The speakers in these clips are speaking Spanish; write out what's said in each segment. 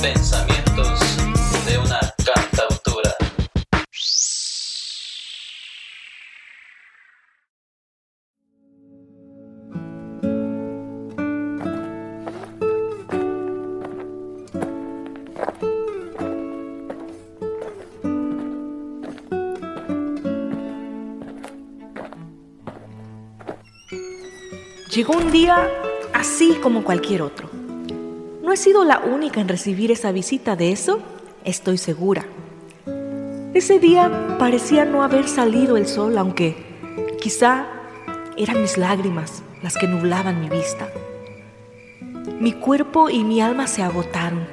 Pensamientos de una cantautora. Llegó un día así como cualquier otro. He sido la única en recibir esa visita, de eso estoy segura. Ese día parecía no haber salido el sol, aunque quizá eran mis lágrimas las que nublaban mi vista. Mi cuerpo y mi alma se agotaron,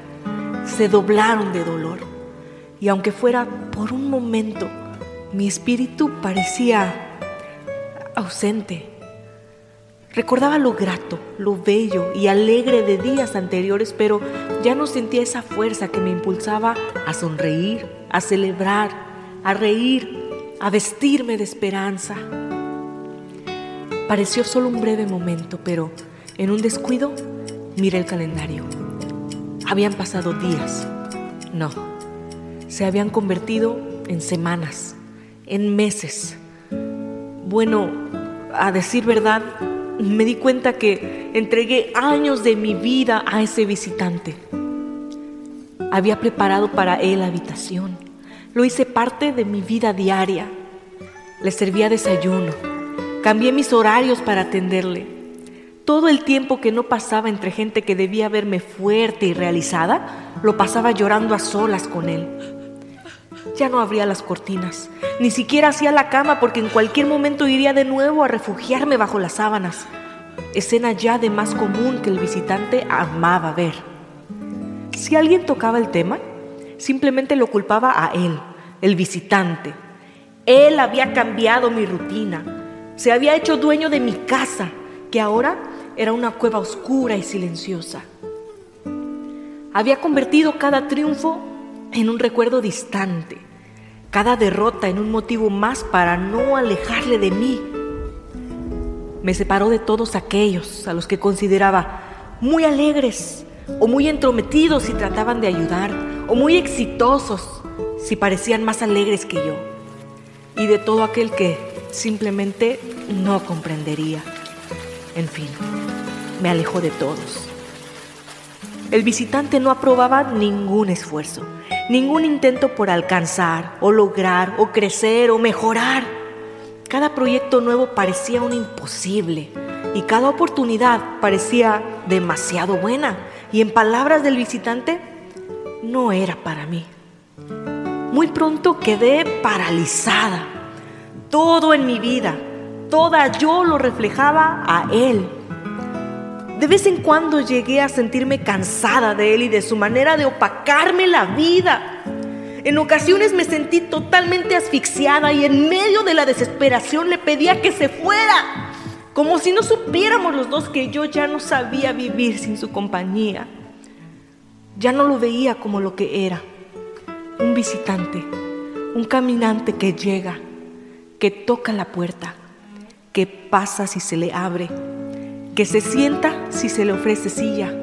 se doblaron de dolor, y aunque fuera por un momento, mi espíritu parecía ausente Recordaba lo grato, lo bello y alegre de días anteriores, pero ya no sentía esa fuerza que me impulsaba a sonreír, a celebrar, a reír, a vestirme de esperanza. Pareció solo un breve momento, pero en un descuido miré el calendario. Habían pasado días. No, se habían convertido en semanas, en meses. Bueno, a decir verdad, me di cuenta que entregué años de mi vida a ese visitante. Había preparado para él la habitación. Lo hice parte de mi vida diaria. Le servía desayuno. Cambié mis horarios para atenderle. Todo el tiempo que no pasaba entre gente que debía verme fuerte y realizada, lo pasaba llorando a solas con él. Ya no abría las cortinas, ni siquiera hacía la cama porque en cualquier momento iría de nuevo a refugiarme bajo las sábanas, escena ya de más común que el visitante amaba ver. Si alguien tocaba el tema, simplemente lo culpaba a él, el visitante. Él había cambiado mi rutina, se había hecho dueño de mi casa, que ahora era una cueva oscura y silenciosa. Había convertido cada triunfo en un recuerdo distante, cada derrota en un motivo más para no alejarle de mí. Me separó de todos aquellos a los que consideraba muy alegres o muy entrometidos si trataban de ayudar o muy exitosos si parecían más alegres que yo y de todo aquel que simplemente no comprendería. En fin, me alejó de todos. El visitante no aprobaba ningún esfuerzo ningún intento por alcanzar o lograr o crecer o mejorar. Cada proyecto nuevo parecía un imposible y cada oportunidad parecía demasiado buena y en palabras del visitante, no era para mí. Muy pronto quedé paralizada. Todo en mi vida, toda yo lo reflejaba a él. De vez en cuando llegué a sentirme cansada de él y de su manera de opacarme la vida. En ocasiones me sentí totalmente asfixiada y en medio de la desesperación le pedía que se fuera, como si no supiéramos los dos que yo ya no sabía vivir sin su compañía. Ya no lo veía como lo que era, un visitante, un caminante que llega, que toca la puerta, que pasa si se le abre que se sienta si se le ofrece silla,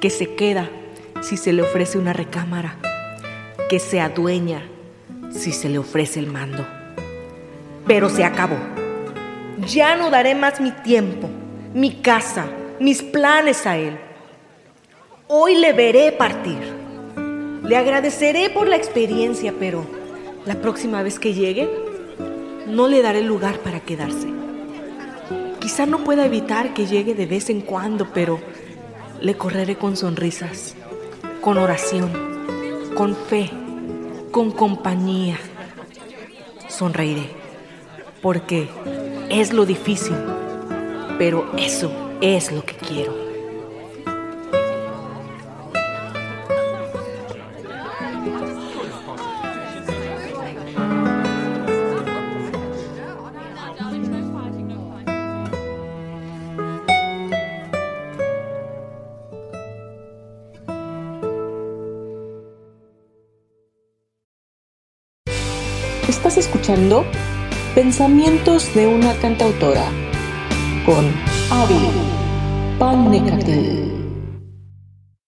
que se queda si se le ofrece una recámara, que se adueña si se le ofrece el mando. Pero se acabó. Ya no daré más mi tiempo, mi casa, mis planes a él. Hoy le veré partir. Le agradeceré por la experiencia, pero la próxima vez que llegue, no le daré lugar para quedarse. Quizá no pueda evitar que llegue de vez en cuando, pero le correré con sonrisas, con oración, con fe, con compañía. Sonreiré, porque es lo difícil, pero eso es lo que quiero. Estás escuchando Pensamientos de una cantautora con Avi Palnecatel.